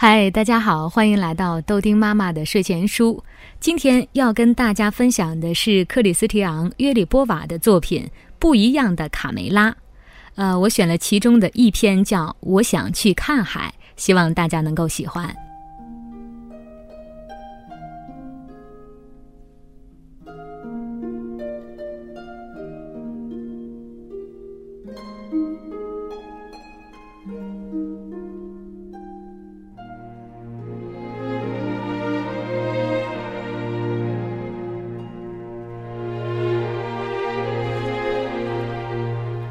嗨，大家好，欢迎来到豆丁妈妈的睡前书。今天要跟大家分享的是克里斯提昂·约里波瓦的作品《不一样的卡梅拉》。呃，我选了其中的一篇，叫《我想去看海》，希望大家能够喜欢。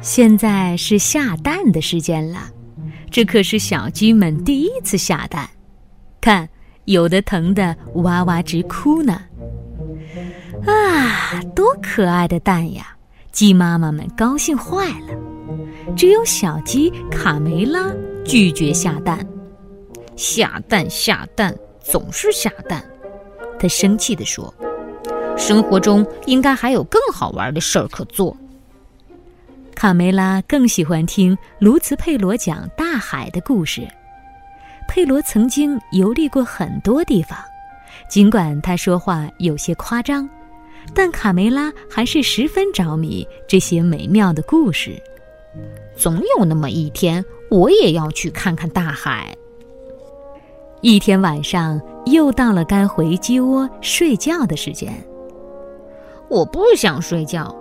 现在是下蛋的时间了，这可是小鸡们第一次下蛋，看，有的疼得哇哇直哭呢。啊，多可爱的蛋呀！鸡妈妈们高兴坏了。只有小鸡卡梅拉拒绝下蛋，下蛋下蛋总是下蛋，他生气地说：“生活中应该还有更好玩的事儿可做。”卡梅拉更喜欢听卢茨佩罗讲大海的故事。佩罗曾经游历过很多地方，尽管他说话有些夸张，但卡梅拉还是十分着迷这些美妙的故事。总有那么一天，我也要去看看大海。一天晚上，又到了该回鸡窝睡觉的时间。我不想睡觉。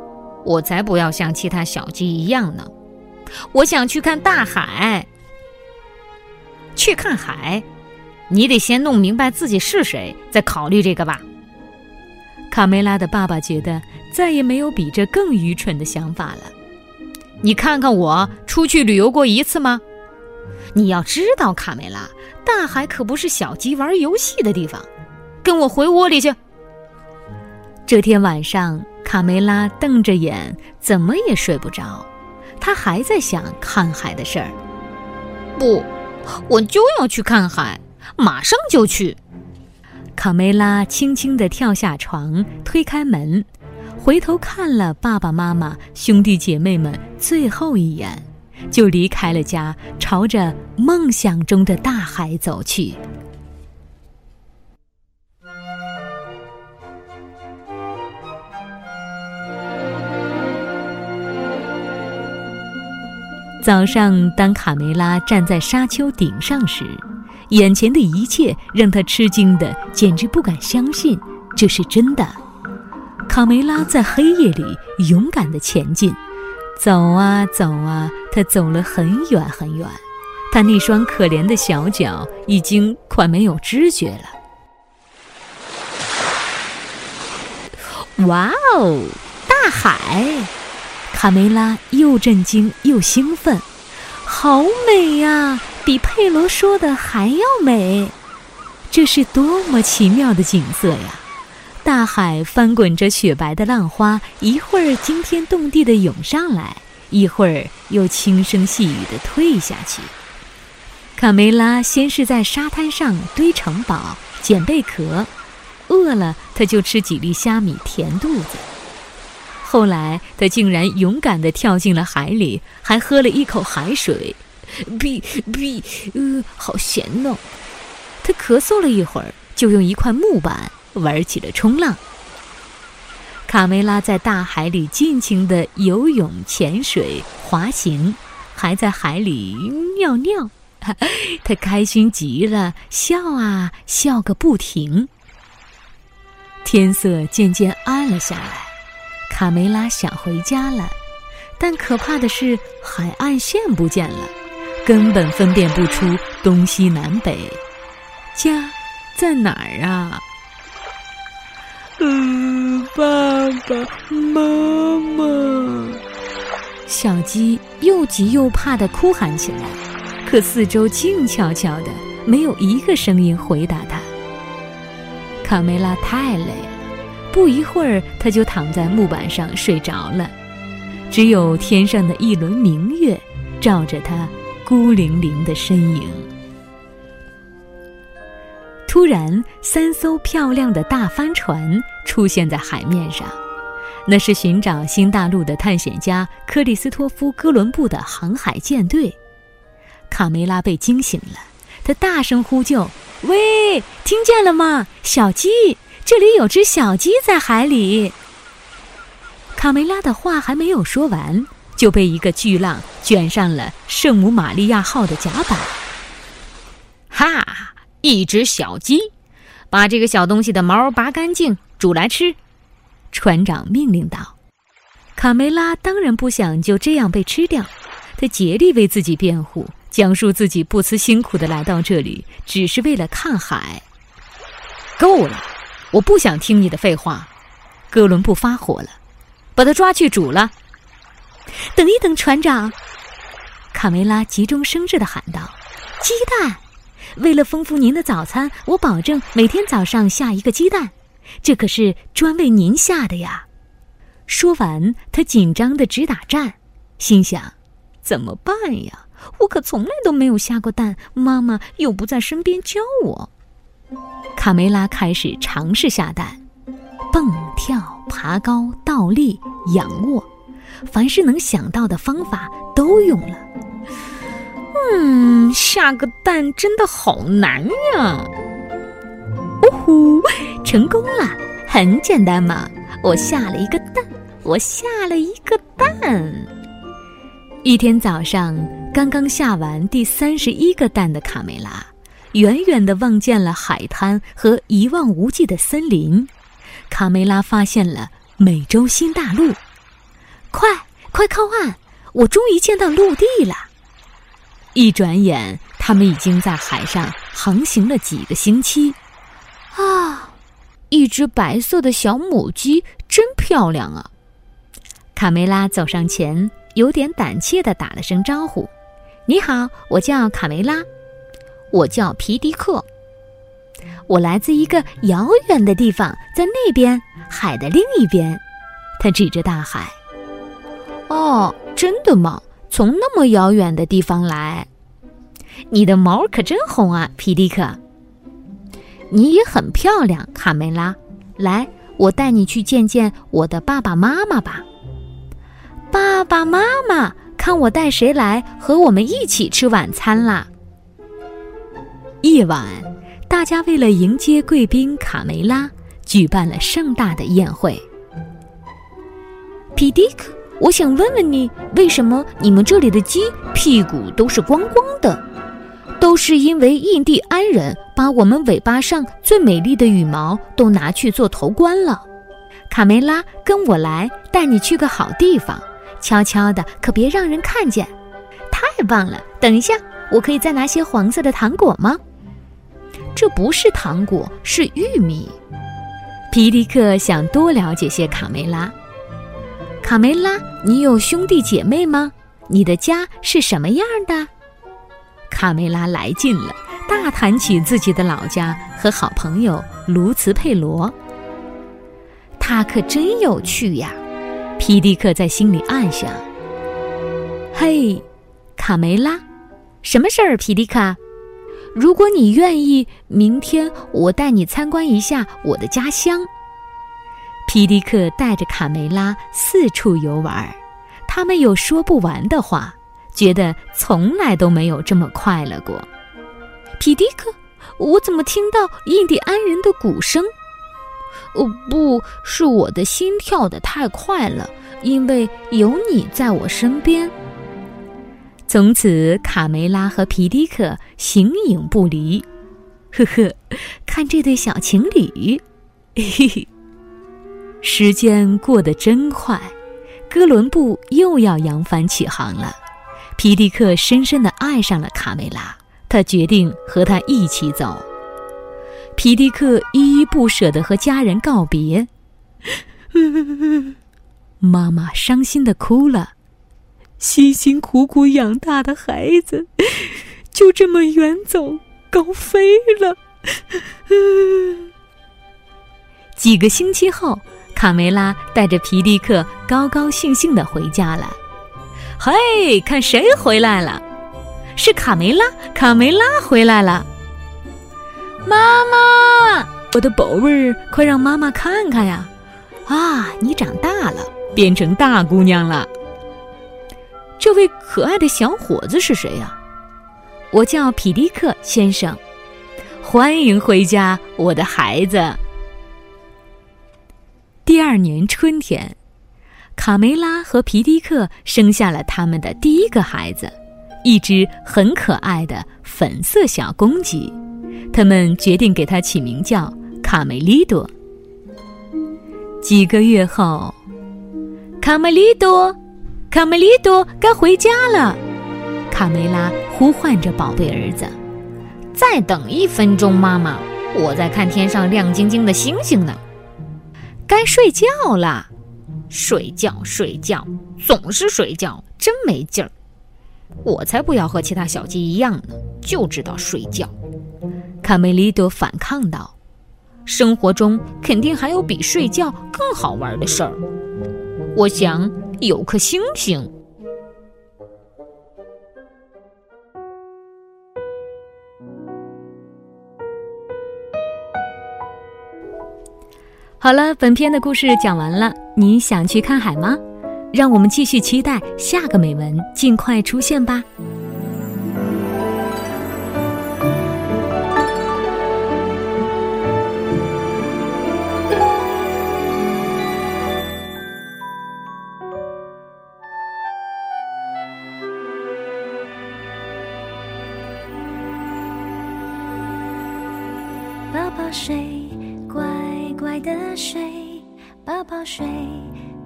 我才不要像其他小鸡一样呢！我想去看大海。去看海，你得先弄明白自己是谁，再考虑这个吧。卡梅拉的爸爸觉得再也没有比这更愚蠢的想法了。你看看我出去旅游过一次吗？你要知道，卡梅拉，大海可不是小鸡玩游戏的地方。跟我回窝里去。这天晚上。卡梅拉瞪着眼，怎么也睡不着。他还在想看海的事儿。不，我就要去看海，马上就去。卡梅拉轻轻地跳下床，推开门，回头看了爸爸妈妈、兄弟姐妹们最后一眼，就离开了家，朝着梦想中的大海走去。早上，当卡梅拉站在沙丘顶上时，眼前的一切让他吃惊的简直不敢相信这是真的。卡梅拉在黑夜里勇敢地前进，走啊走啊，他走了很远很远，他那双可怜的小脚已经快没有知觉了。哇哦，大海！卡梅拉又震惊又兴奋，好美呀，比佩罗说的还要美。这是多么奇妙的景色呀！大海翻滚着雪白的浪花，一会儿惊天动地的涌上来，一会儿又轻声细语的退下去。卡梅拉先是在沙滩上堆城堡、捡贝壳，饿了他就吃几粒虾米填肚子。后来，他竟然勇敢地跳进了海里，还喝了一口海水，哔哔，呃，好咸呢。他咳嗽了一会儿，就用一块木板玩起了冲浪。卡梅拉在大海里尽情地游泳、潜水、滑行，还在海里尿尿，他开心极了，笑啊笑个不停。天色渐渐暗了下来。卡梅拉想回家了，但可怕的是海岸线不见了，根本分辨不出东西南北。家在哪儿啊？嗯，爸爸妈妈。小鸡又急又怕的哭喊起来，可四周静悄悄的，没有一个声音回答它。卡梅拉太累了。不一会儿，他就躺在木板上睡着了，只有天上的一轮明月照着他孤零零的身影。突然，三艘漂亮的大帆船出现在海面上，那是寻找新大陆的探险家克里斯托夫·哥伦布的航海舰队。卡梅拉被惊醒了，他大声呼救：“喂，听见了吗？小鸡，这里有只小鸡在海里。”卡梅拉的话还没有说完，就被一个巨浪卷上了圣母玛利亚号的甲板。哈！一只小鸡，把这个小东西的毛拔干净，煮来吃。船长命令道。卡梅拉当然不想就这样被吃掉，他竭力为自己辩护，讲述自己不辞辛苦的来到这里，只是为了看海。够了，我不想听你的废话。哥伦布发火了，把他抓去煮了。等一等，船长！卡梅拉急中生智的喊道：“鸡蛋！为了丰富您的早餐，我保证每天早上下一个鸡蛋，这可是专为您下的呀。”说完，他紧张的直打颤，心想：“怎么办呀？我可从来都没有下过蛋，妈妈又不在身边教我。”卡梅拉开始尝试下蛋，蹦跳、爬高、倒立、仰卧，凡是能想到的方法都用了。嗯，下个蛋真的好难呀！呜呼，成功了，很简单嘛，我下了一个蛋。我下了一个蛋。一天早上，刚刚下完第三十一个蛋的卡梅拉，远远地望见了海滩和一望无际的森林。卡梅拉发现了美洲新大陆。快，快靠岸！我终于见到陆地了。一转眼，他们已经在海上航行了几个星期。啊，一只白色的小母鸡，真漂亮啊！卡梅拉走上前，有点胆怯地打了声招呼：“你好，我叫卡梅拉，我叫皮迪克，我来自一个遥远的地方，在那边海的另一边。”他指着大海。“哦，真的吗？从那么遥远的地方来？你的毛可真红啊，皮迪克！你也很漂亮，卡梅拉。来，我带你去见见我的爸爸妈妈吧。”爸爸妈妈，看我带谁来和我们一起吃晚餐啦！夜晚，大家为了迎接贵宾卡梅拉，举办了盛大的宴会。皮迪克，我想问问你，为什么你们这里的鸡屁股都是光光的？都是因为印第安人把我们尾巴上最美丽的羽毛都拿去做头冠了。卡梅拉，跟我来，带你去个好地方。悄悄的，可别让人看见。太棒了！等一下，我可以再拿些黄色的糖果吗？这不是糖果，是玉米。皮迪克想多了解些卡梅拉。卡梅拉，你有兄弟姐妹吗？你的家是什么样的？卡梅拉来劲了，大谈起自己的老家和好朋友卢茨佩罗。他可真有趣呀！皮迪克在心里暗想：“嘿，卡梅拉，什么事儿？皮迪克，如果你愿意，明天我带你参观一下我的家乡。”皮迪克带着卡梅拉四处游玩，他们有说不完的话，觉得从来都没有这么快乐过。皮迪克，我怎么听到印第安人的鼓声？哦，不是我的心跳的太快了，因为有你在我身边。从此，卡梅拉和皮迪克形影不离。呵呵，看这对小情侣，嘿嘿。时间过得真快，哥伦布又要扬帆起航了。皮迪克深深的爱上了卡梅拉，他决定和她一起走。皮迪克依依不舍地和家人告别，妈妈伤心地哭了。辛辛苦苦养大的孩子，就这么远走高飞了。几个星期后，卡梅拉带着皮迪克高高兴兴的回家了。嘿，看谁回来了？是卡梅拉，卡梅拉回来了。妈妈，我的宝贝儿，快让妈妈看看呀！啊，你长大了，变成大姑娘了。这位可爱的小伙子是谁呀？我叫皮迪克先生，欢迎回家，我的孩子。”第二年春天，卡梅拉和皮迪克生下了他们的第一个孩子，一只很可爱的粉色小公鸡。他们决定给它起名叫卡梅利多。几个月后，卡梅利多，卡梅利多该回家了。卡梅拉呼唤着宝贝儿子：“再等一分钟，妈妈，我在看天上亮晶晶的星星呢。”该睡觉了，睡觉睡觉，总是睡觉，真没劲儿。我才不要和其他小鸡一样呢，就知道睡觉。卡梅利多反抗道：“生活中肯定还有比睡觉更好玩的事儿。我想有颗星星。”好了，本篇的故事讲完了。你想去看海吗？让我们继续期待下个美文尽快出现吧。睡，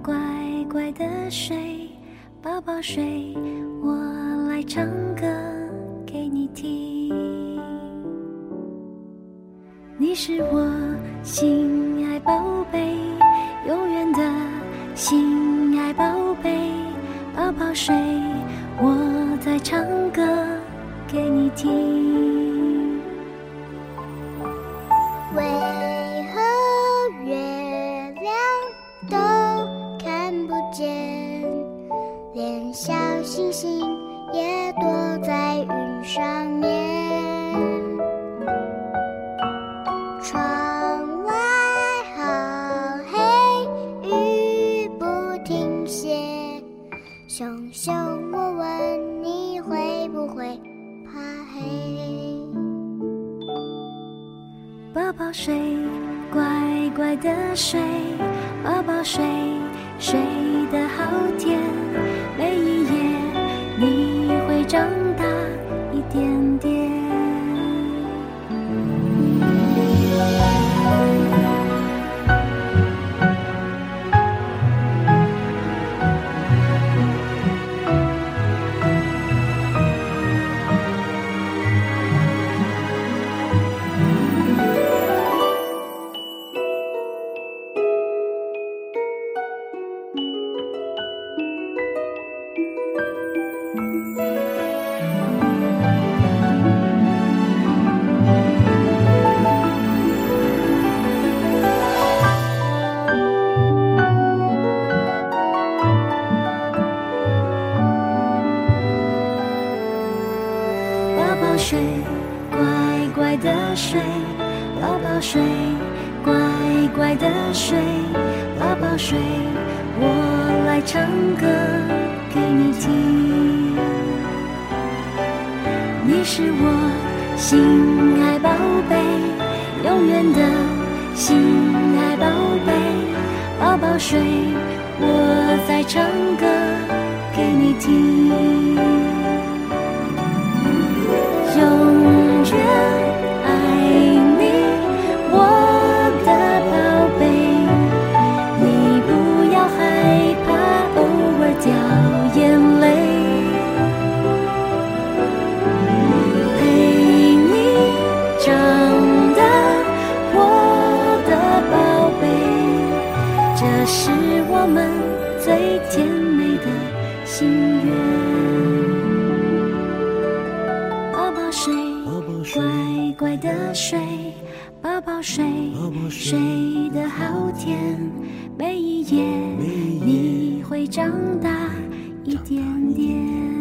乖乖的睡，宝宝睡，我来唱歌给你听。你是我心爱宝贝，永远的心爱宝贝，宝宝睡，我在唱歌给你听。乖的睡，宝宝睡，睡得好甜。每一夜，你会长大乖的睡，宝宝睡，乖乖的睡，宝宝睡，我来唱歌给你听。你是我心爱宝贝，永远的心爱宝贝，宝宝睡，我在唱歌给你听。乖的睡，宝宝睡，睡得好甜。每一夜，你会长大一点点。